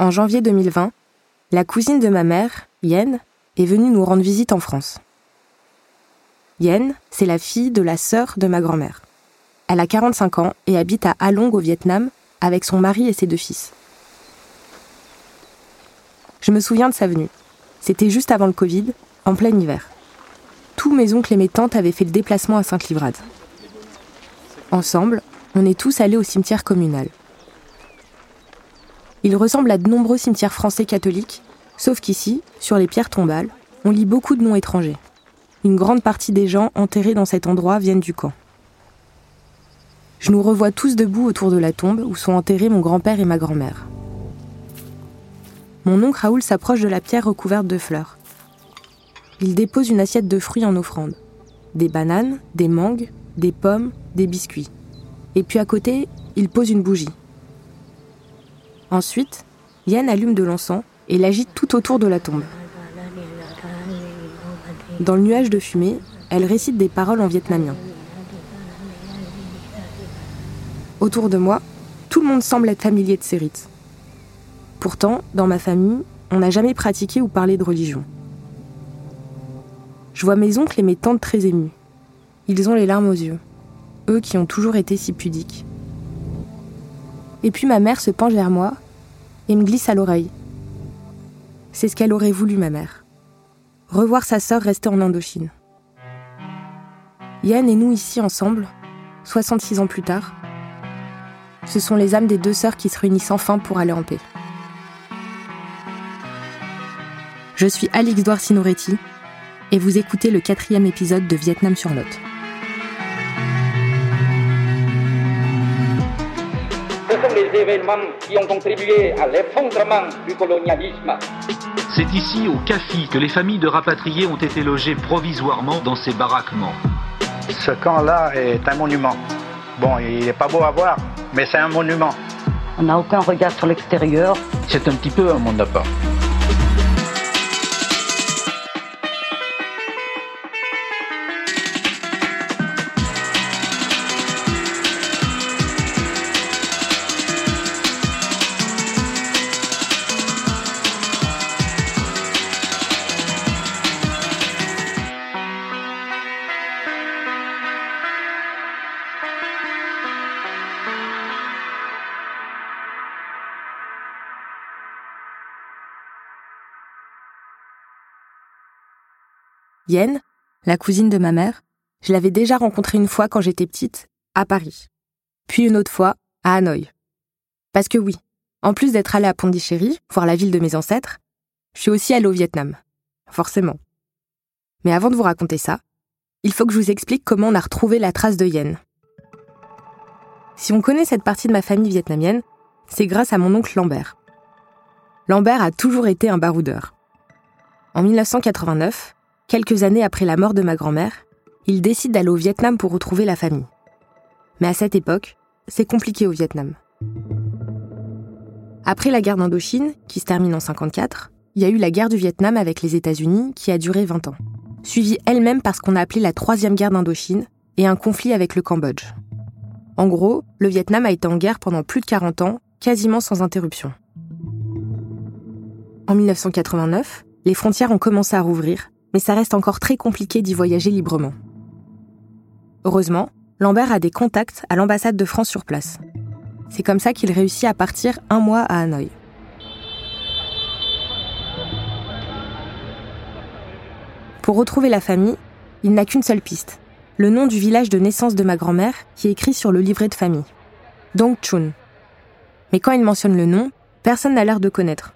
En janvier 2020, la cousine de ma mère, Yen, est venue nous rendre visite en France. Yen, c'est la fille de la sœur de ma grand-mère. Elle a 45 ans et habite à Along au Vietnam avec son mari et ses deux fils. Je me souviens de sa venue. C'était juste avant le Covid, en plein hiver. Tous mes oncles et mes tantes avaient fait le déplacement à Sainte-Livrade. Ensemble, on est tous allés au cimetière communal. Il ressemble à de nombreux cimetières français catholiques, sauf qu'ici, sur les pierres tombales, on lit beaucoup de noms étrangers. Une grande partie des gens enterrés dans cet endroit viennent du camp. Je nous revois tous debout autour de la tombe où sont enterrés mon grand-père et ma grand-mère. Mon oncle Raoul s'approche de la pierre recouverte de fleurs. Il dépose une assiette de fruits en offrande. Des bananes, des mangues, des pommes, des biscuits. Et puis à côté, il pose une bougie. Ensuite, Yann allume de l'encens et l'agite tout autour de la tombe. Dans le nuage de fumée, elle récite des paroles en vietnamien. Autour de moi, tout le monde semble être familier de ces rites. Pourtant, dans ma famille, on n'a jamais pratiqué ou parlé de religion. Je vois mes oncles et mes tantes très émus. Ils ont les larmes aux yeux, eux qui ont toujours été si pudiques. Et puis ma mère se penche vers moi et me glisse à l'oreille. C'est ce qu'elle aurait voulu, ma mère. Revoir sa sœur rester en Indochine. Yann et nous ici ensemble, 66 ans plus tard, ce sont les âmes des deux sœurs qui se réunissent enfin pour aller en paix. Je suis Alix Douard Sinoretti et vous écoutez le quatrième épisode de Vietnam sur Lot. Les événements qui ont contribué à l'effondrement du colonialisme. C'est ici, au CAFI, que les familles de rapatriés ont été logées provisoirement dans ces baraquements. Ce camp-là est un monument. Bon, il n'est pas beau à voir, mais c'est un monument. On n'a aucun regard sur l'extérieur. C'est un petit peu un monde à part. Yen, la cousine de ma mère, je l'avais déjà rencontrée une fois quand j'étais petite, à Paris. Puis une autre fois, à Hanoï. Parce que oui, en plus d'être allée à Pondichéry, voir la ville de mes ancêtres, je suis aussi allée au Vietnam. Forcément. Mais avant de vous raconter ça, il faut que je vous explique comment on a retrouvé la trace de Yen. Si on connaît cette partie de ma famille vietnamienne, c'est grâce à mon oncle Lambert. Lambert a toujours été un baroudeur. En 1989, quelques années après la mort de ma grand-mère, il décide d'aller au Vietnam pour retrouver la famille. Mais à cette époque, c'est compliqué au Vietnam. Après la guerre d'Indochine, qui se termine en 54, il y a eu la guerre du Vietnam avec les États-Unis qui a duré 20 ans, suivie elle-même par ce qu'on a appelé la troisième guerre d'Indochine et un conflit avec le Cambodge. En gros, le Vietnam a été en guerre pendant plus de 40 ans, quasiment sans interruption. En 1989, les frontières ont commencé à rouvrir mais ça reste encore très compliqué d'y voyager librement. Heureusement, Lambert a des contacts à l'ambassade de France sur place. C'est comme ça qu'il réussit à partir un mois à Hanoï. Pour retrouver la famille, il n'a qu'une seule piste, le nom du village de naissance de ma grand-mère qui est écrit sur le livret de famille. Dong Chun. Mais quand il mentionne le nom, personne n'a l'air de connaître.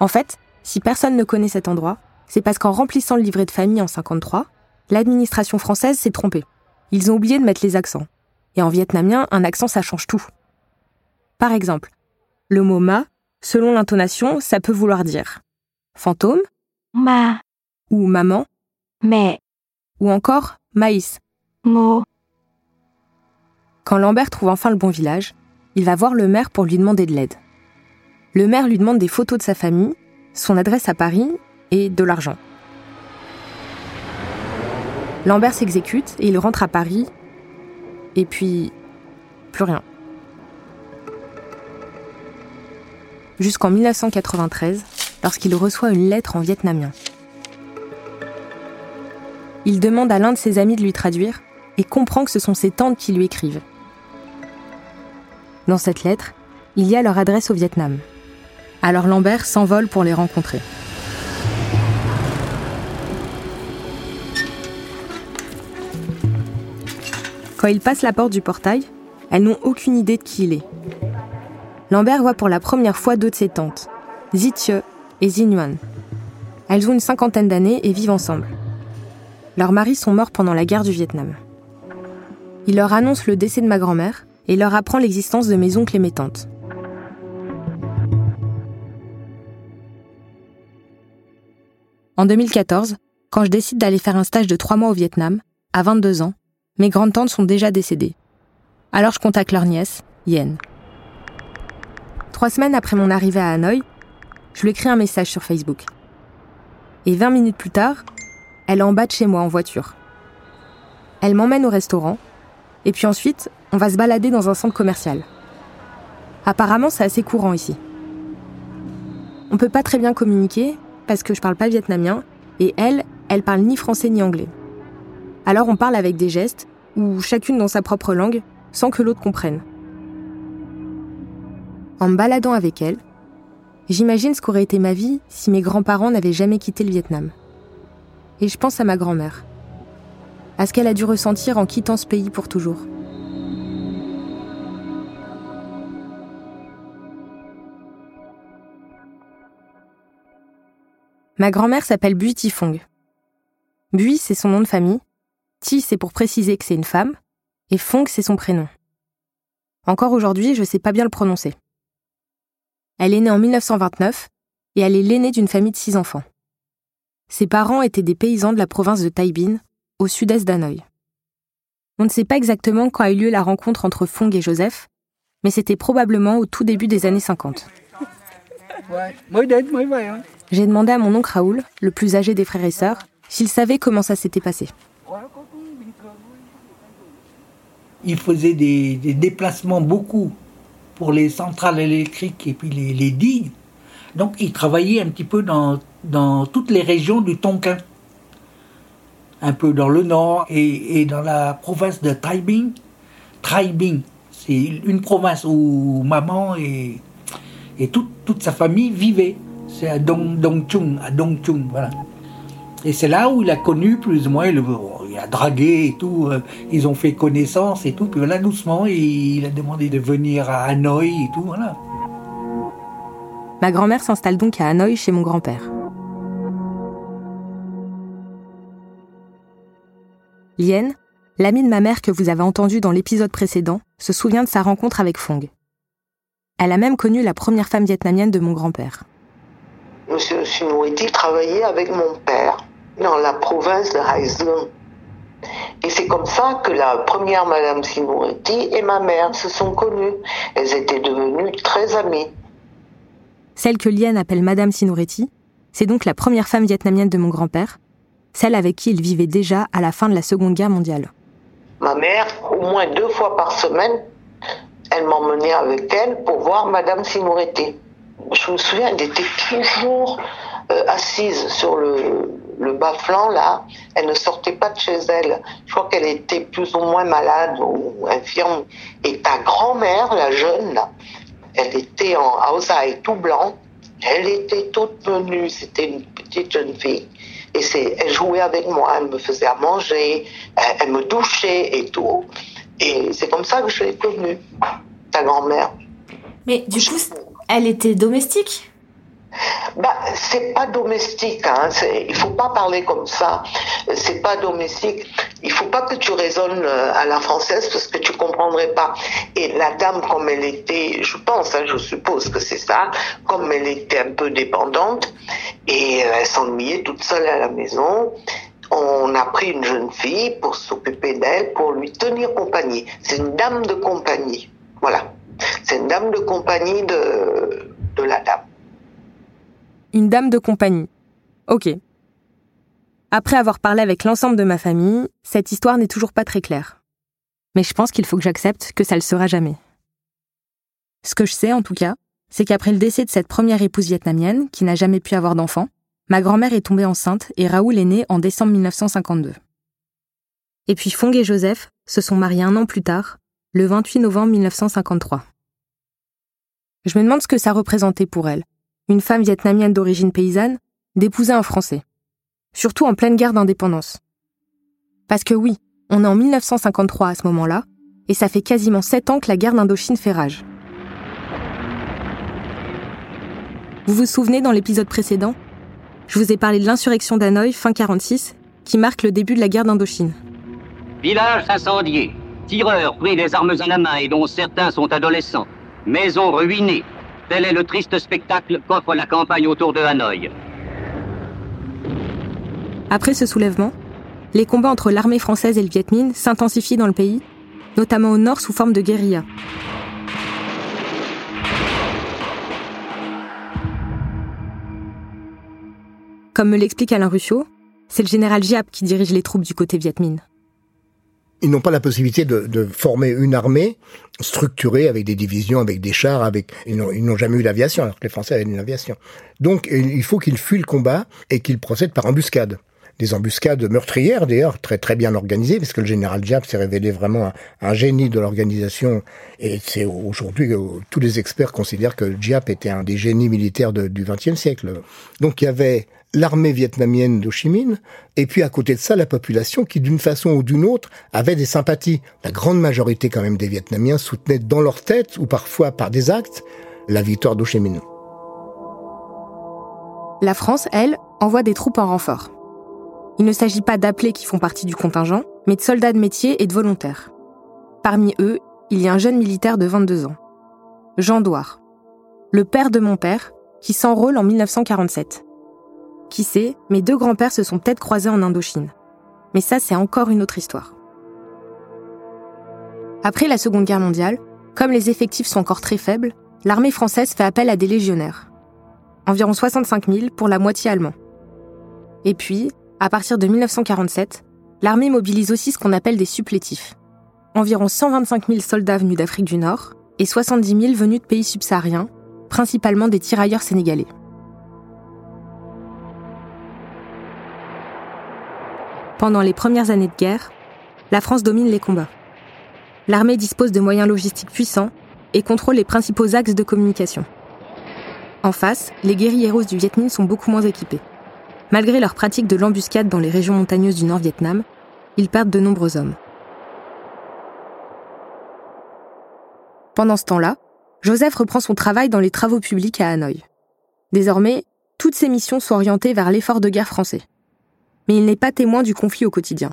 En fait, si personne ne connaît cet endroit, c'est parce qu'en remplissant le livret de famille en 53, l'administration française s'est trompée. Ils ont oublié de mettre les accents. Et en vietnamien, un accent, ça change tout. Par exemple, le mot ma, selon l'intonation, ça peut vouloir dire fantôme, ma, ou maman, mais, ou encore maïs, mo. Quand Lambert trouve enfin le bon village, il va voir le maire pour lui demander de l'aide. Le maire lui demande des photos de sa famille son adresse à Paris et de l'argent. Lambert s'exécute et il rentre à Paris. Et puis, plus rien. jusqu'en 1993, lorsqu'il reçoit une lettre en vietnamien. Il demande à l'un de ses amis de lui traduire et comprend que ce sont ses tantes qui lui écrivent. Dans cette lettre, il y a leur adresse au Vietnam. Alors Lambert s'envole pour les rencontrer. Quand il passe la porte du portail, elles n'ont aucune idée de qui il est. Lambert voit pour la première fois deux de ses tantes, Zitye et Zinuan. Elles ont une cinquantaine d'années et vivent ensemble. Leurs maris sont morts pendant la guerre du Vietnam. Il leur annonce le décès de ma grand-mère et leur apprend l'existence de mes oncles et mes tantes. En 2014, quand je décide d'aller faire un stage de trois mois au Vietnam, à 22 ans, mes grandes-tantes sont déjà décédées. Alors je contacte leur nièce, Yen. Trois semaines après mon arrivée à Hanoï, je lui écris un message sur Facebook. Et 20 minutes plus tard, elle est en bas de chez moi en voiture. Elle m'emmène au restaurant, et puis ensuite, on va se balader dans un centre commercial. Apparemment, c'est assez courant ici. On peut pas très bien communiquer parce que je parle pas vietnamien, et elle, elle parle ni français ni anglais. Alors on parle avec des gestes, ou chacune dans sa propre langue, sans que l'autre comprenne. En me baladant avec elle, j'imagine ce qu'aurait été ma vie si mes grands-parents n'avaient jamais quitté le Vietnam. Et je pense à ma grand-mère, à ce qu'elle a dû ressentir en quittant ce pays pour toujours. Ma grand-mère s'appelle Bui Tifong. Bui, c'est son nom de famille. Ti, c'est pour préciser que c'est une femme. Et Fong, c'est son prénom. Encore aujourd'hui, je ne sais pas bien le prononcer. Elle est née en 1929 et elle est l'aînée d'une famille de six enfants. Ses parents étaient des paysans de la province de Tai Binh, au sud-est d'Hanoï. On ne sait pas exactement quand a eu lieu la rencontre entre Fong et Joseph, mais c'était probablement au tout début des années 50. J'ai demandé à mon oncle Raoul, le plus âgé des frères et sœurs, s'il savait comment ça s'était passé. Il faisait des, déplacements beaucoup pour les centrales électriques et puis les, digues. Donc il travaillait un petit peu dans, toutes les régions du Tonkin. Un peu dans le nord et, dans la province de Tai Binh. Tai Binh, c'est une province où maman et, toute, toute sa famille vivaient. C'est à Dong, Dongchung, à Dongchung, voilà. Et c'est là où il a connu plus ou moins, le, il a dragué et tout, euh, ils ont fait connaissance et tout, puis là doucement, il a demandé de venir à Hanoï et tout, voilà. Ma grand-mère s'installe donc à Hanoï chez mon grand-père. Lien, l'amie de ma mère que vous avez entendu dans l'épisode précédent, se souvient de sa rencontre avec Fong. Elle a même connu la première femme vietnamienne de mon grand-père. Monsieur Sinueti travaillait avec mon père dans la province de Haizen. Et c'est comme ça que la première Madame Sinueti et ma mère se sont connues. Elles étaient devenues très amies. Celle que Lien appelle Madame Sinueti, c'est donc la première femme vietnamienne de mon grand-père, celle avec qui il vivait déjà à la fin de la Seconde Guerre mondiale. Ma mère, au moins deux fois par semaine, elle m'emmenait avec elle pour voir Madame Sinueti. Je me souviens, elle était toujours euh, assise sur le, le bas-flanc, là. Elle ne sortait pas de chez elle. Je crois qu'elle était plus ou moins malade ou infirme. Et ta grand-mère, la jeune, là, elle était en outside tout blanc. Elle était toute menue. C'était une petite jeune fille. Et c'est, elle jouait avec moi. Elle me faisait à manger. Elle, elle me douchait et tout. Et c'est comme ça que je l'ai connue, ta grand-mère. Mais du coup, elle était domestique? Bah, c'est pas domestique, hein. il faut pas parler comme ça. C'est pas domestique. Il faut pas que tu raisonnes à la française parce que tu comprendrais pas. Et la dame, comme elle était, je pense, hein, je suppose que c'est ça, comme elle était un peu dépendante et elle s'ennuyait toute seule à la maison, on a pris une jeune fille pour s'occuper d'elle, pour lui tenir compagnie. C'est une dame de compagnie. Voilà. C'est une dame de compagnie de, de la dame. Une dame de compagnie. Ok. Après avoir parlé avec l'ensemble de ma famille, cette histoire n'est toujours pas très claire. Mais je pense qu'il faut que j'accepte que ça le sera jamais. Ce que je sais, en tout cas, c'est qu'après le décès de cette première épouse vietnamienne, qui n'a jamais pu avoir d'enfant, ma grand-mère est tombée enceinte et Raoul est né en décembre 1952. Et puis Fong et Joseph se sont mariés un an plus tard, le 28 novembre 1953. Je me demande ce que ça représentait pour elle, une femme vietnamienne d'origine paysanne, d'épouser un Français. Surtout en pleine guerre d'indépendance. Parce que oui, on est en 1953 à ce moment-là, et ça fait quasiment sept ans que la guerre d'Indochine fait rage. Vous vous souvenez dans l'épisode précédent? Je vous ai parlé de l'insurrection d'Hanoï fin 46, qui marque le début de la guerre d'Indochine. Village incendié, tireurs pris les armes à la main et dont certains sont adolescents, maisons ruinées. Tel est le triste spectacle qu'offre la campagne autour de Hanoï. Après ce soulèvement, les combats entre l'armée française et le Viet Minh s'intensifient dans le pays, notamment au nord sous forme de guérilla. Comme me l'explique Alain Ruscio, c'est le général Giap qui dirige les troupes du côté Viet Minh. Ils n'ont pas la possibilité de, de, former une armée structurée avec des divisions, avec des chars, avec ils n'ont jamais eu l'aviation alors que les Français avaient une aviation. Donc il faut qu'ils fuient le combat et qu'ils procèdent par embuscade des embuscades meurtrières d'ailleurs, très très bien organisées, parce que le général Diab s'est révélé vraiment un, génie de l'organisation. Et c'est aujourd'hui tous les experts considèrent que Diab était un des génies militaires du XXe siècle. Donc il y avait l'armée vietnamienne d'Ho Chi Minh, et puis à côté de ça, la population qui, d'une façon ou d'une autre, avait des sympathies. La grande majorité quand même des Vietnamiens soutenaient dans leur tête, ou parfois par des actes, la victoire d'Ho Chi Minh. La France, elle, envoie des troupes en renfort. Il ne s'agit pas d'appelés qui font partie du contingent, mais de soldats de métier et de volontaires. Parmi eux, il y a un jeune militaire de 22 ans, Jean Douard, le père de mon père, qui s'enrôle en 1947. Qui sait, mes deux grands-pères se sont peut-être croisés en Indochine. Mais ça, c'est encore une autre histoire. Après la Seconde Guerre mondiale, comme les effectifs sont encore très faibles, l'armée française fait appel à des légionnaires. Environ 65 000 pour la moitié allemand. Et puis, à partir de 1947, l'armée mobilise aussi ce qu'on appelle des supplétifs. Environ 125 000 soldats venus d'Afrique du Nord et 70 000 venus de pays subsahariens, principalement des tirailleurs sénégalais. Pendant les premières années de guerre, la France domine les combats. L'armée dispose de moyens logistiques puissants et contrôle les principaux axes de communication. En face, les guerrilleros du Viet Minh sont beaucoup moins équipés. Malgré leur pratique de l'embuscade dans les régions montagneuses du Nord-Vietnam, ils perdent de nombreux hommes. Pendant ce temps-là, Joseph reprend son travail dans les travaux publics à Hanoï. Désormais, toutes ses missions sont orientées vers l'effort de guerre français. Mais il n'est pas témoin du conflit au quotidien.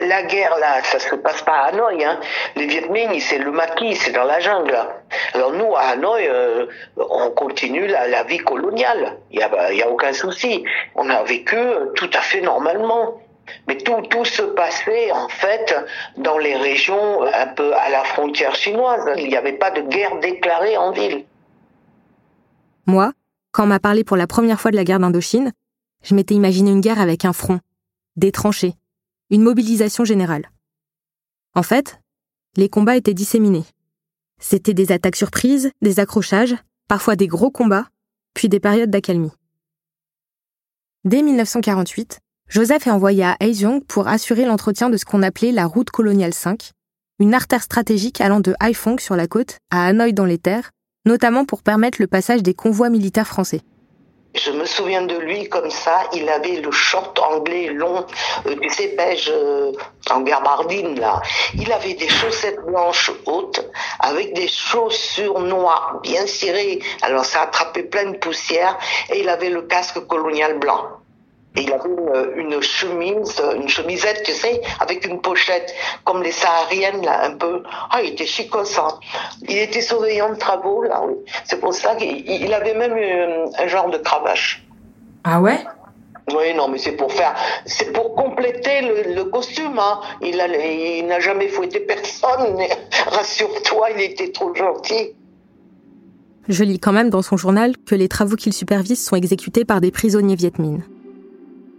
La guerre, là, ça se passe pas à Hanoï. Hein. Les Viet Minh, c'est le maquis, c'est dans la jungle. Alors nous, à Hanoï, euh, on continue la, vie coloniale. Il n'y a, y a aucun souci. On a vécu tout à fait normalement. Mais tout, tout se passait en fait dans les régions un peu à la frontière chinoise. Il n'y avait pas de guerre déclarée en ville. Moi, quand on m'a parlé pour la première fois de la guerre d'Indochine, je m'étais imaginé une guerre avec un front, des tranchées, une mobilisation générale. En fait, les combats étaient disséminés. C'était des attaques surprises, des accrochages, parfois des gros combats, puis des périodes d'accalmie. Dès 1948, Joseph est envoyé à Haizyong pour assurer l'entretien de ce qu'on appelait la route coloniale 5, une artère stratégique allant de Haiphong sur la côte à Hanoï dans les terres, notamment pour permettre le passage des convois militaires français. Je me souviens de lui comme ça, il avait le short anglais long, euh, tu sais, euh, en gabardine là. Il avait des chaussettes blanches hautes avec des chaussures noires bien cirées. Alors ça attrapait plein de poussière et il avait le casque colonial blanc. Et il avait une, chemise, une chemisette, tu sais, avec une pochette, comme les sahariennes, là, un peu. Ah, il était chicosant. Il était surveillant de travaux, là, oui. C'est pour ça qu'il avait même euh, un genre de cravache. Ah ouais? Oui, non, mais c'est pour faire, c'est pour compléter le, costume. Hein. Il, il n'a jamais fouetté personne. Rassure-toi, il était trop gentil. Je lis quand même dans son journal que les travaux qu'il supervise sont exécutés par des prisonniers vietmines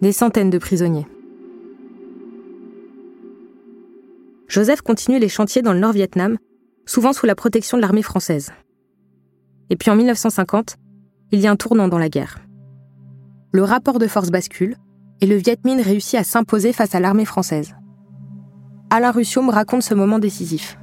des centaines de prisonniers. Joseph continue les chantiers dans le Nord-Vietnam, souvent sous la protection de l'armée française. Et puis en 1950, il y a un tournant dans la guerre. Le rapport de force bascule et le Viet Minh réussit à s'imposer face à l'armée française. Alain Ruscio me raconte ce moment décisif.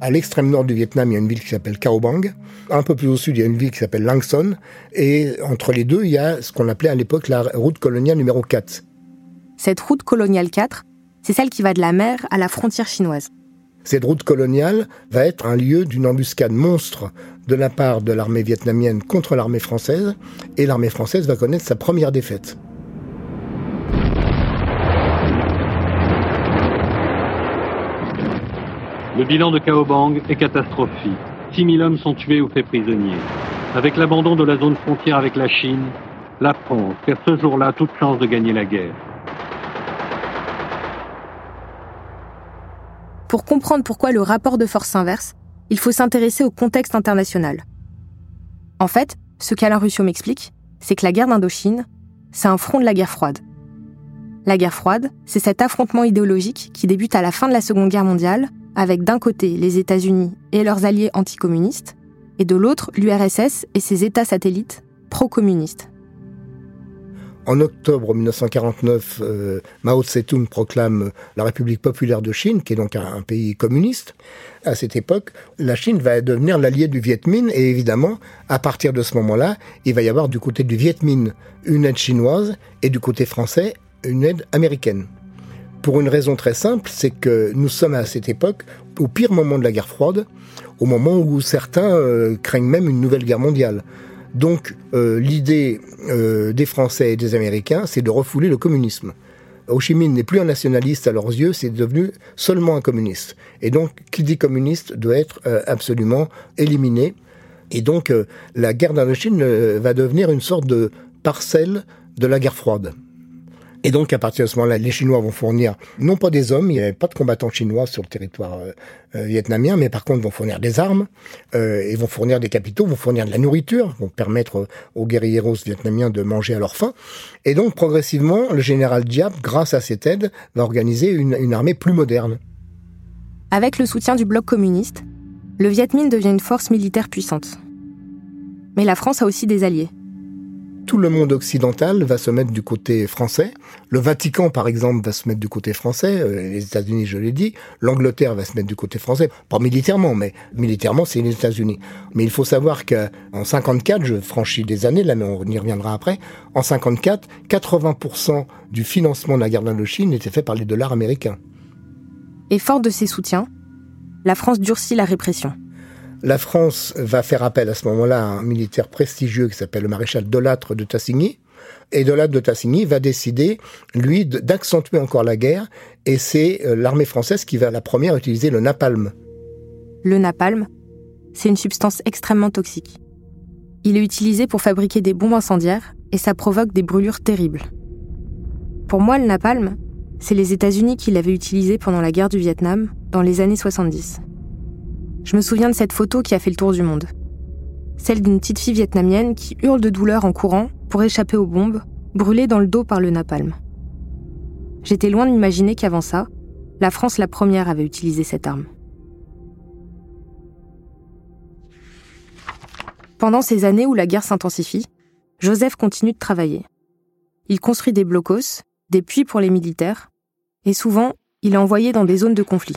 À l'extrême nord du Vietnam, il y a une ville qui s'appelle Cao Bang. Un peu plus au sud, il y a une ville qui s'appelle Lang Son. Et entre les deux, il y a ce qu'on appelait à l'époque la route coloniale numéro 4. Cette route coloniale 4, c'est celle qui va de la mer à la frontière chinoise. Cette route coloniale va être un lieu d'une embuscade monstre de la part de l'armée vietnamienne contre l'armée française, et l'armée française va connaître sa première défaite. Le bilan de Cao Bang est catastrophique. 6000 hommes sont tués ou faits prisonniers. Avec l'abandon de la zone frontière avec la Chine, la France perd ce jour-là toute chance de gagner la guerre. Pour comprendre pourquoi le rapport de force s'inverse, il faut s'intéresser au contexte international. En fait, ce qu'Alain Ruscio m'explique, c'est que la guerre d'Indochine, c'est un front de la guerre froide. La guerre froide, c'est cet affrontement idéologique qui débute à la fin de la Seconde Guerre mondiale avec d'un côté les États-Unis et leurs alliés anticommunistes, et de l'autre l'URSS et ses États satellites pro-communistes. En octobre 1949, euh, Mao Tse-tung proclame la République populaire de Chine, qui est donc un, pays communiste. À cette époque, la Chine va devenir l'allié du Viet Minh, et évidemment, à partir de ce moment-là, il va y avoir du côté du Viet Minh une aide chinoise, et du côté français, une aide américaine. Pour une raison très simple, c'est que nous sommes à cette époque au pire moment de la guerre froide, au moment où certains euh, craignent même une nouvelle guerre mondiale. Donc euh, l'idée euh, des Français et des Américains, c'est de refouler le communisme. Ho Chi Minh n'est plus un nationaliste à leurs yeux, c'est devenu seulement un communiste. Et donc, qui dit communiste doit être absolument éliminé. Et donc, la guerre d'Indochine va devenir une sorte de parcelle de la guerre froide. Et donc, à partir de ce moment-là, les Chinois vont fournir, non pas des hommes, il n'y avait pas de combattants chinois sur le territoire euh, euh, vietnamien, mais par contre vont fournir des armes, euh, et vont fournir des capitaux, vont fournir de la nourriture, vont permettre aux guerrieros vietnamiens de manger à leur faim. Et donc, progressivement, le général Diab, grâce à cette aide, va organiser une, une armée plus moderne. Avec le soutien du bloc communiste, le Viet Minh devient une force militaire puissante. Mais la France a aussi des alliés tout le monde occidental va se mettre du côté français. Le Vatican, par exemple, va se mettre du côté français. Euh, les États-Unis, je l'ai dit. L'Angleterre va se mettre du côté français. Pas militairement, mais militairement, c'est les États-Unis. Mais il faut savoir qu'en 54, je franchis des années, là, mais on y reviendra après. En 54, 80% du financement de la guerre d'Indochine était fait par les dollars américains. Et fort de ses soutiens, la France durcit la répression. La France va faire appel à ce moment-là à un militaire prestigieux qui s'appelle le maréchal Delattre de Tassigny. Et Delattre de Tassigny va décider, lui, d'accentuer encore la guerre. Et c'est euh, l'armée française qui va la première utiliser le napalm. Le napalm, c'est une substance extrêmement toxique. Il est utilisé pour fabriquer des bombes incendiaires et ça provoque des brûlures terribles. Pour moi, le napalm, c'est les États-Unis qui l'avaient utilisé pendant la guerre du Vietnam dans les années 70. Je me souviens de cette photo qui a fait le tour du monde. Celle d'une petite fille vietnamienne qui hurle de douleur en courant pour échapper aux bombes, brûlée dans le dos par le napalm. J'étais loin d'imaginer qu'avant ça, la France la première avait utilisé cette arme. Pendant ces années où la guerre s'intensifie, Joseph continue de travailler. Il construit des blocos, des puits pour les militaires, et souvent, il est envoyé dans des zones de conflit.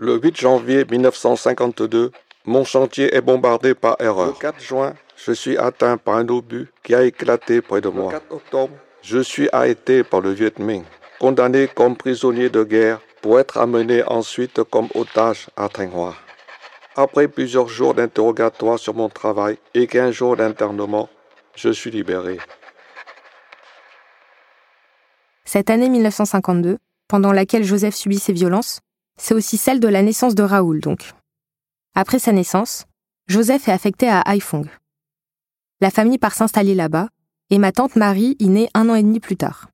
Le 8 janvier 1952, mon chantier est bombardé par erreur. Le 4 juin, je suis atteint par un obus qui a éclaté près de moi. Le 4 octobre, je suis arrêté par le Viet Minh, condamné comme prisonnier de guerre pour être amené ensuite comme otage à Thanh Hoa. Après plusieurs jours d'interrogatoire sur mon travail et 15 jours d'internement, je suis libéré. Cette année 1952, pendant laquelle Joseph subit ces violences, c'est aussi celle de la naissance de Raoul, donc. Après sa naissance, Joseph est affecté à Haiphong. La famille part s'installer là-bas, et ma tante Marie y naît un an et demi plus tard.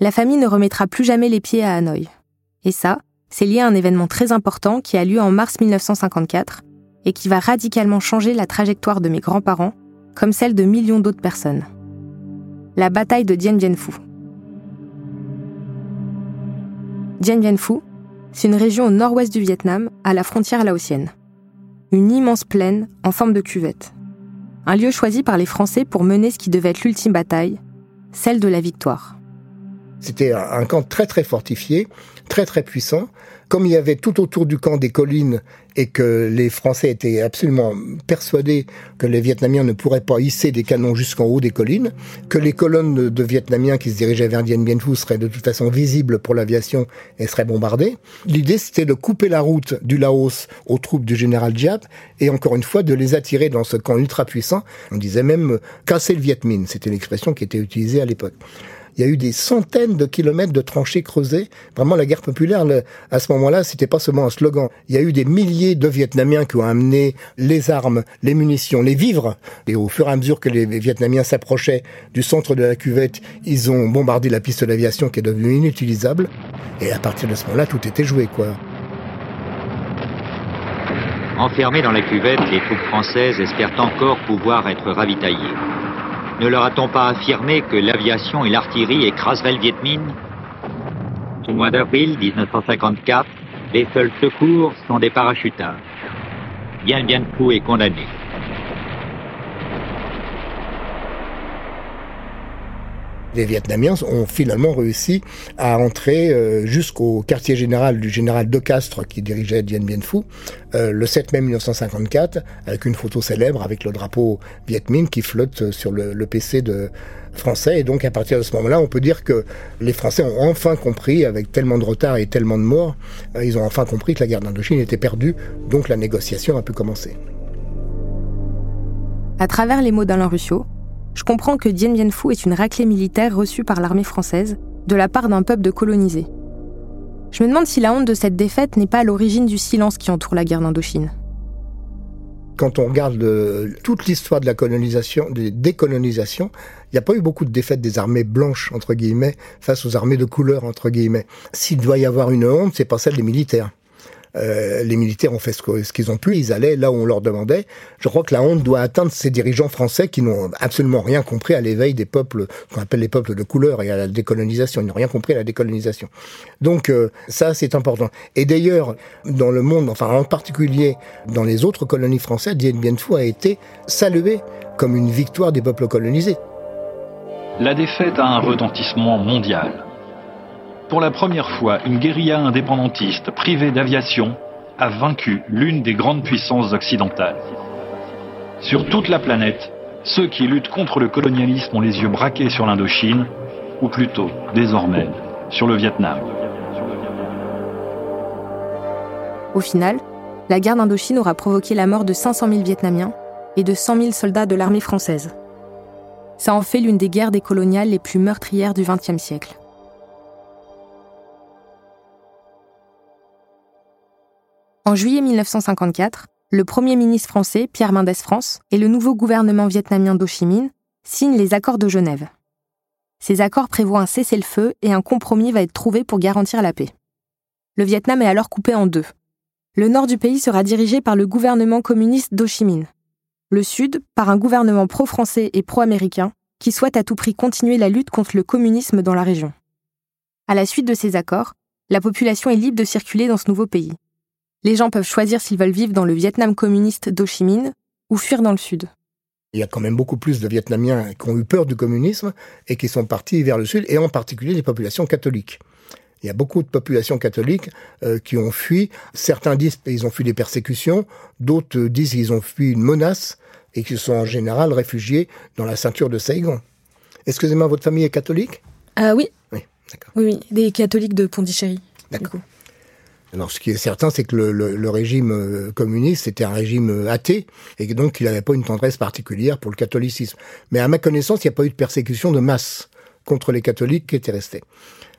La famille ne remettra plus jamais les pieds à Hanoï. Et ça, c'est lié à un événement très important qui a lieu en mars 1954 et qui va radicalement changer la trajectoire de mes grands-parents, comme celle de millions d'autres personnes. La bataille de Dien Bien Phu. Dien Bien Phu, c'est une région au nord-ouest du Vietnam, à la frontière laotienne. une immense plaine en forme de cuvette. Un lieu choisi par les Français pour mener ce qui devait être l'ultime bataille, celle de la victoire. C'était un camp très très fortifié, très très puissant. Comme il y avait tout autour du camp des collines et que les Français étaient absolument persuadés que les Vietnamiens ne pourraient pas hisser des canons jusqu'en haut des collines, que les colonnes de Vietnamiens qui se dirigeaient vers Dien Bien Phu seraient de toute façon visibles pour l'aviation et seraient bombardées. L'idée c'était de couper la route du Laos aux troupes du général Giap et encore une fois de les attirer dans ce camp ultra puissant. On disait même casser le Viet Minh, c'était l'expression qui était utilisée à l'époque il y a eu des centaines de kilomètres de tranchées creusées. Vraiment, la guerre populaire, à ce moment-là, c'était pas seulement un slogan. Il y a eu des milliers de Vietnamiens qui ont amené les armes, les munitions, les vivres. Et au fur et à mesure que les Vietnamiens s'approchaient du centre de la cuvette, ils ont bombardé la piste d'aviation qui est devenue inutilisable. Et à partir de ce moment-là, tout était joué, quoi. Enfermés dans la cuvette, les troupes françaises espèrent encore pouvoir être ravitaillées. Ne leur a-t-on pas affirmé que l'aviation et l'artillerie écraseraient le Viet Minh? Au mois d'avril 1954, les seuls secours sont des parachutards. Bien Bien Phu est condamné. Les Vietnamiens ont finalement réussi à entrer euh, jusqu'au quartier général du général De Castres qui dirigeait Dien Bien Phu euh, le 7 mai 1954 avec une photo célèbre avec le drapeau Viet Minh qui flotte sur le, PC de français. Et donc à partir de ce moment-là, on peut dire que les Français ont enfin compris, avec tellement de retard et tellement de morts, euh, ils ont enfin compris que la guerre d'Indochine était perdue, donc la négociation a pu commencer. À travers les mots d'Alain Ruscio, je comprends que Dien Bien Phu est une raclée militaire reçue par l'armée française de la part d'un peuple de colonisés. Je me demande si la honte de cette défaite n'est pas à l'origine du silence qui entoure la guerre d'Indochine. Quand on regarde toute l'histoire de la colonisation, des décolonisations, il n'y a pas eu beaucoup de défaites des armées blanches, entre guillemets, face aux armées de couleur, entre guillemets. S'il doit y avoir une honte, c'est pas celle des militaires. Euh, les militaires ont fait ce qu'ils ont pu, ils allaient là où on leur demandait. Je crois que la honte doit atteindre ces dirigeants français qui n'ont absolument rien compris à l'éveil des peuples, qu'on appelle les peuples de couleur, et à la décolonisation. Ils n'ont rien compris à la décolonisation. Donc euh, ça, c'est important. Et d'ailleurs, dans le monde, enfin en particulier dans les autres colonies françaises, Dien Bien Phu a été salué comme une victoire des peuples colonisés. La défaite a un retentissement mondial. Pour la première fois, une guérilla indépendantiste privée d'aviation a vaincu l'une des grandes puissances occidentales. Sur toute la planète, ceux qui luttent contre le colonialisme ont les yeux braqués sur l'Indochine, ou plutôt, désormais, sur le Vietnam. Au final, la guerre d'Indochine aura provoqué la mort de 500 000 Vietnamiens et de 100 000 soldats de l'armée française. Ça en fait l'une des guerres décoloniales les plus meurtrières du XXe siècle. En juillet 1954, le Premier ministre français, Pierre Mendès France, et le nouveau gouvernement vietnamien d'Ho Chi Minh signent les accords de Genève. Ces accords prévoient un cessez-le-feu et un compromis va être trouvé pour garantir la paix. Le Vietnam est alors coupé en deux. Le nord du pays sera dirigé par le gouvernement communiste d'Ho Chi Minh. Le sud par un gouvernement pro-français et pro-américain qui souhaite à tout prix continuer la lutte contre le communisme dans la région. À la suite de ces accords, la population est libre de circuler dans ce nouveau pays. Les gens peuvent choisir s'ils veulent vivre dans le Vietnam communiste d'Ho Chi Minh ou fuir dans le sud. Il y a quand même beaucoup plus de Vietnamiens qui ont eu peur du communisme et qui sont partis vers le sud, et en particulier les populations catholiques. Il y a beaucoup de populations catholiques euh, qui ont fui. Certains disent qu'ils ont fui des persécutions, d'autres disent qu'ils ont fui une menace et qu'ils sont en général réfugiés dans la ceinture de Saigon. Excusez-moi, votre famille est catholique? Ah oui. Oui, d'accord. Oui, oui, des catholiques de Pondichéry. D'accord. Alors, ce qui est certain, c'est que le, régime euh, communiste était un régime euh, athée et donc il n'avait pas une tendresse particulière pour le catholicisme. Mais à ma connaissance, il n'y a pas eu de persécution de masse contre les catholiques qui étaient restés.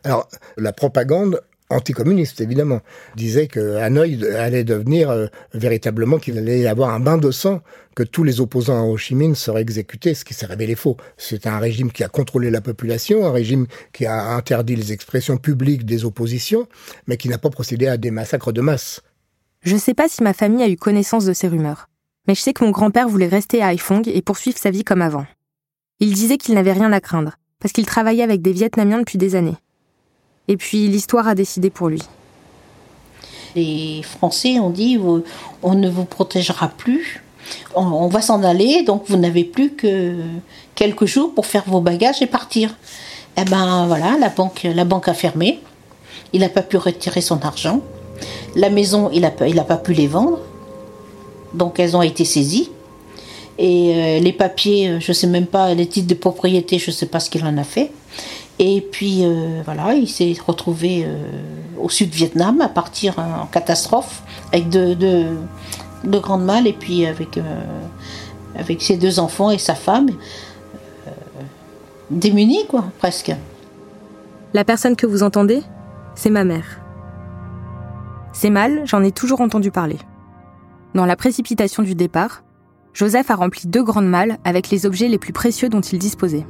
Alors, la propagande anticommuniste évidemment, disait que Hanoï allait devenir euh, véritablement qu'il allait y avoir un bain de sang, que tous les opposants à Ho Chi Minh seraient exécutés, ce qui s'est révélé faux. C'est un régime qui a contrôlé la population, un régime qui a interdit les expressions publiques des oppositions, mais qui n'a pas procédé à des massacres de masse. Je ne sais pas si ma famille a eu connaissance de ces rumeurs, mais je sais que mon grand-père voulait rester à Haiphong et poursuivre sa vie comme avant. Il disait qu'il n'avait rien à craindre, parce qu'il travaillait avec des Vietnamiens depuis des années. Et puis l'histoire a décidé pour lui. Les Français ont dit on ne vous protégera plus, on, va s'en aller, donc vous n'avez plus que quelques jours pour faire vos bagages et partir. Eh ben voilà, la banque, la banque a fermé. Il n'a pas pu retirer son argent. La maison, il n'a pas pu les vendre. Donc elles ont été saisies. Et euh, les papiers, euh, je ne sais même pas, les titres de propriété, je ne sais pas ce qu'il en a fait. Et puis euh, voilà, il s'est retrouvé au sud Vietnam à partir en catastrophe avec deux, de grandes malles et puis avec, avec ses deux enfants et sa femme. démunis quoi, presque. La personne que vous entendez, c'est ma mère. C'est mal, j'en ai toujours entendu parler. Dans la précipitation du départ, Joseph a rempli deux grandes malles avec les objets les plus précieux dont il disposait.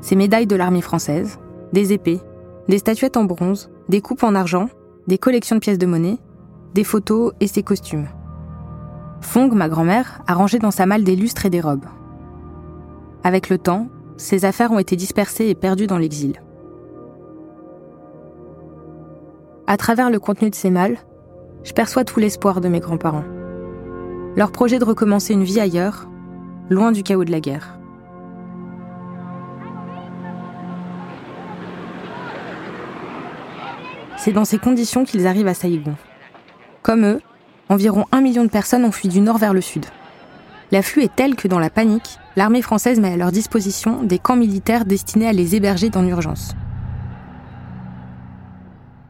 Ses médailles de l'armée française, des épées, des statuettes en bronze, des coupes en argent, des collections de pièces de monnaie, des photos et ses costumes. Fong, ma grand-mère, a rangé dans sa malle des lustres et des robes. Avec le temps, ses affaires ont été dispersées et perdues dans l'exil. À travers le contenu de ces malles, je perçois tout l'espoir de mes grands-parents leur projet de recommencer une vie ailleurs, loin du chaos de la guerre. C'est dans ces conditions qu'ils arrivent à Saïgon. Comme eux, environ un million de personnes ont fui du nord vers le sud. L'afflux est tel que dans la panique, l'armée française met à leur disposition des camps militaires destinés à les héberger dans l'urgence.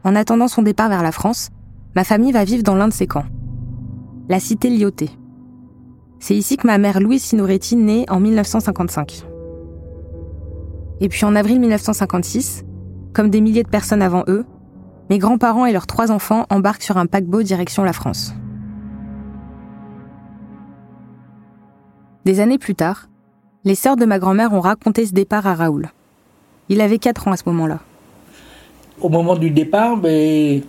En attendant son départ vers la France, ma famille va vivre dans l'un de ces camps la cité Lyoté. C'est ici que ma mère Louise Sinoretti naît en 1955. Et puis en avril 1956, comme des milliers de personnes avant eux, mes grands-parents et leurs trois enfants embarquent sur un paquebot direction la France. Des années plus tard, les sœurs de ma grand-mère ont raconté ce départ à Raoul. Il avait 4 ans à ce moment-là. Au moment du départ, ben,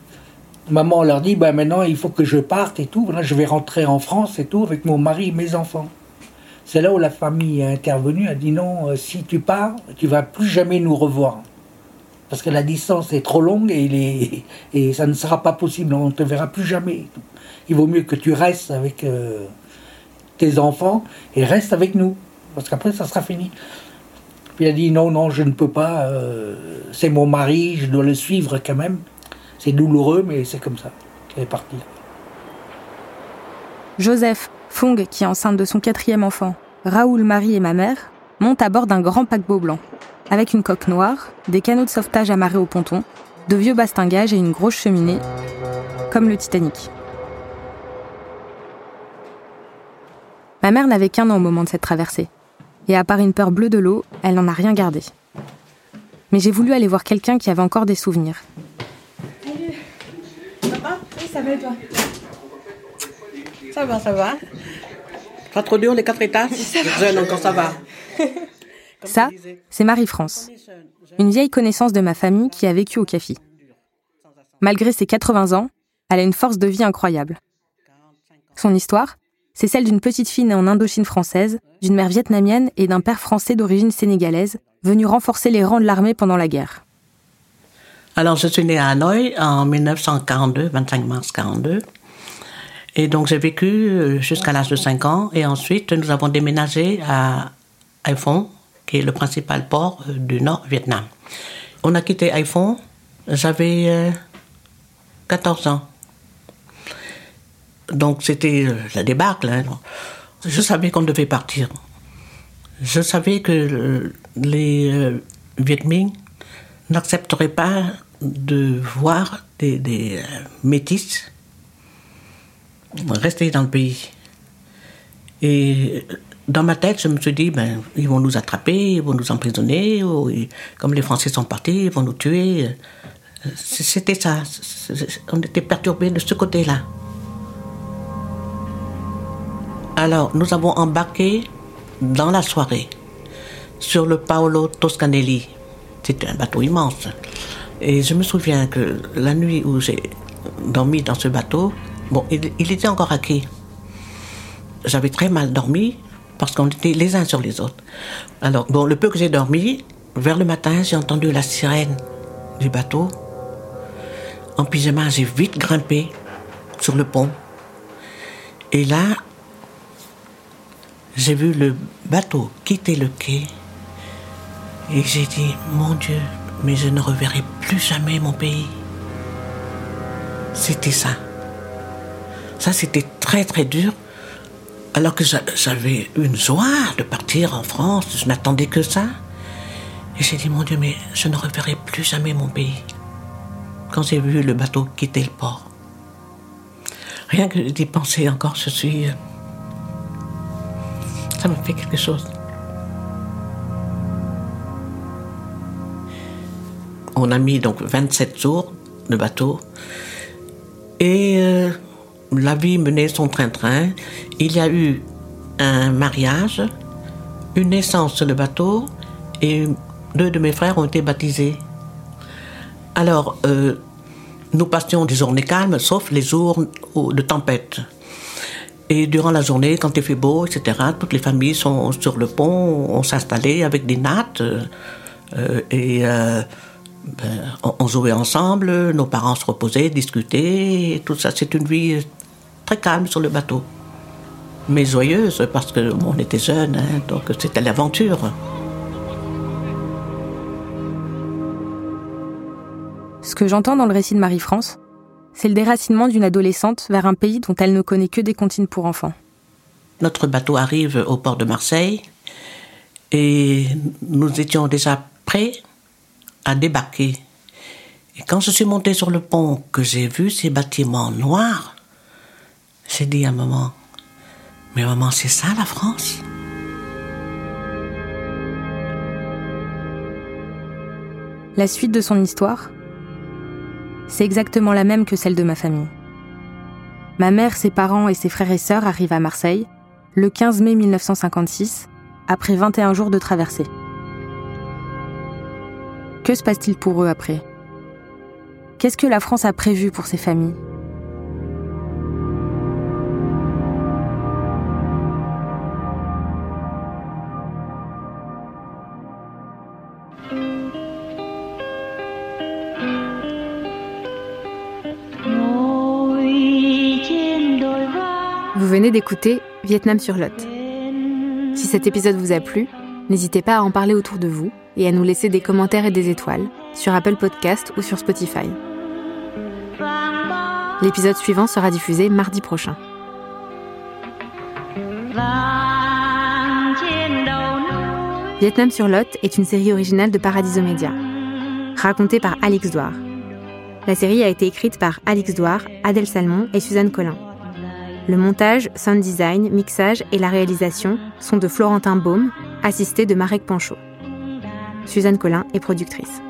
maman leur dit bah, maintenant il faut que je parte et tout. je vais rentrer en France et tout avec mon mari et mes enfants. C'est là où la famille est intervenue, a dit non, euh, si tu pars, tu vas plus jamais nous revoir. Parce que la distance est trop longue et, ça ne sera pas possible, on ne te verra plus jamais. Il vaut mieux que tu restes avec euh, tes enfants et reste avec nous, parce qu'après ça sera fini. Puis elle a dit non, non, je ne peux pas, euh, c'est mon mari, je dois le suivre quand même. C'est douloureux, mais c'est comme ça. Elle est partie. Joseph, Fong, qui est enceinte de son quatrième enfant, Raoul, Marie et ma mère, montent à bord d'un grand paquebot blanc, avec une coque noire, des canaux de sauvetage amarrés au ponton, de vieux bastingages et une grosse cheminée, comme le Titanic. Ma mère n'avait qu'un an au moment de cette traversée, et à part une peur bleue de l'eau, elle n'en a rien gardé. Mais j'ai voulu aller voir quelqu'un qui avait encore des souvenirs, ça va toi? Ça va, ça va. Pas trop dur les quatre étages? Jeune encore, ça va. Ça, c'est Marie-France, une vieille connaissance de ma famille qui a vécu au CAFI. Malgré ses 80 ans, elle a une force de vie incroyable. Son histoire, c'est celle d'une petite fille née en Indochine française, d'une mère vietnamienne et d'un père français d'origine sénégalaise, venu renforcer les rangs de l'armée pendant la guerre. Alors, je suis née à Hanoï en 1942, 25 mars 42. Et donc, j'ai vécu euh, jusqu'à l'âge de 5 ans. Et ensuite, nous avons déménagé à Haiphong, qui est le principal port euh, du Nord Vietnam. On a quitté Haiphong, j'avais 14 euh, ans. Donc, c'était la débâcle. Hein. Je savais qu'on devait partir. Je savais que les Viet Minh n'accepteraient pas de voir des, des euh, métis rester dans le pays. Et dans ma tête, je me suis dit, ben, ils vont nous attraper, ils vont nous emprisonner, comme les Français sont partis, ils vont nous tuer. C'était ça. On était perturbés de ce côté-là. Alors, nous avons embarqué dans la soirée sur le Paolo Toscanelli. C'était un bateau immense. Et je me souviens que la nuit où j'ai dormi dans ce bateau, bon, il, était encore quai. J'avais très mal dormi parce qu'on était les uns sur les autres. Alors, bon, le peu que j'ai dormi, vers le matin, j'ai entendu la sirène du bateau. En pyjama, j'ai vite grimpé sur le pont. Et là, j'ai vu le bateau quitter le quai. Et j'ai dit, mon Dieu, mais je ne reverrai plus jamais mon pays. C'était ça. Ça, c'était très très dur. Alors que j'avais une joie de partir en France, je n'attendais que ça. Et j'ai dit, mon Dieu, mais je ne reverrai plus jamais mon pays. Quand j'ai vu le bateau quitter le port. Rien que d'y penser encore, je suis... Euh, ça me fait quelque chose. On a mis donc 27 jours de bateau. Et euh, la vie menait son train-train. Il y a eu un mariage, une naissance sur le bateau et deux de mes frères ont été baptisés. Alors, euh, nous passions des journées calmes, sauf les jours de tempête. Et durant la journée, quand il fait beau, etc., toutes les familles sont sur le pont, on s'installait avec des nattes, euh, et euh, ben, on, jouait ensemble, nos parents se reposaient, discutaient, tout ça. C'est une vie très calme sur le bateau. Mais joyeuse, parce qu'on était jeunes, hein, donc c'était l'aventure. Ce que j'entends dans le récit de Marie-France, c'est le déracinement d'une adolescente vers un pays dont elle ne connaît que des comptines pour enfants. Notre bateau arrive au port de Marseille et nous étions déjà prêts à débarquer. Et quand je suis montée sur le pont, que j'ai vu ces bâtiments noirs, j'ai dit à maman, mais maman, c'est ça la France? La suite de son histoire, c'est exactement la même que celle de ma famille. Ma mère, ses parents et ses frères et sœurs arrivent à Marseille le 15 mai 1956, après 21 jours de traversée. Que se passe-t-il pour eux après? Qu'est-ce que la France a prévu pour ces familles? D'écouter Vietnam sur Lot. Si cet épisode vous a plu, n'hésitez pas à en parler autour de vous et à nous laisser des commentaires et des étoiles sur Apple Podcast ou sur Spotify. L'épisode suivant sera diffusé mardi prochain. Vietnam sur Lot est une série originale de Paradiso Media, racontée par Alix Douard. La série a été écrite par Alix Douard, Adèle Salmon et Suzanne Collin. Le montage, sound design, mixage et la réalisation sont de Florentin Baume, assisté de Marek Panchaud. Suzanne Collin est productrice.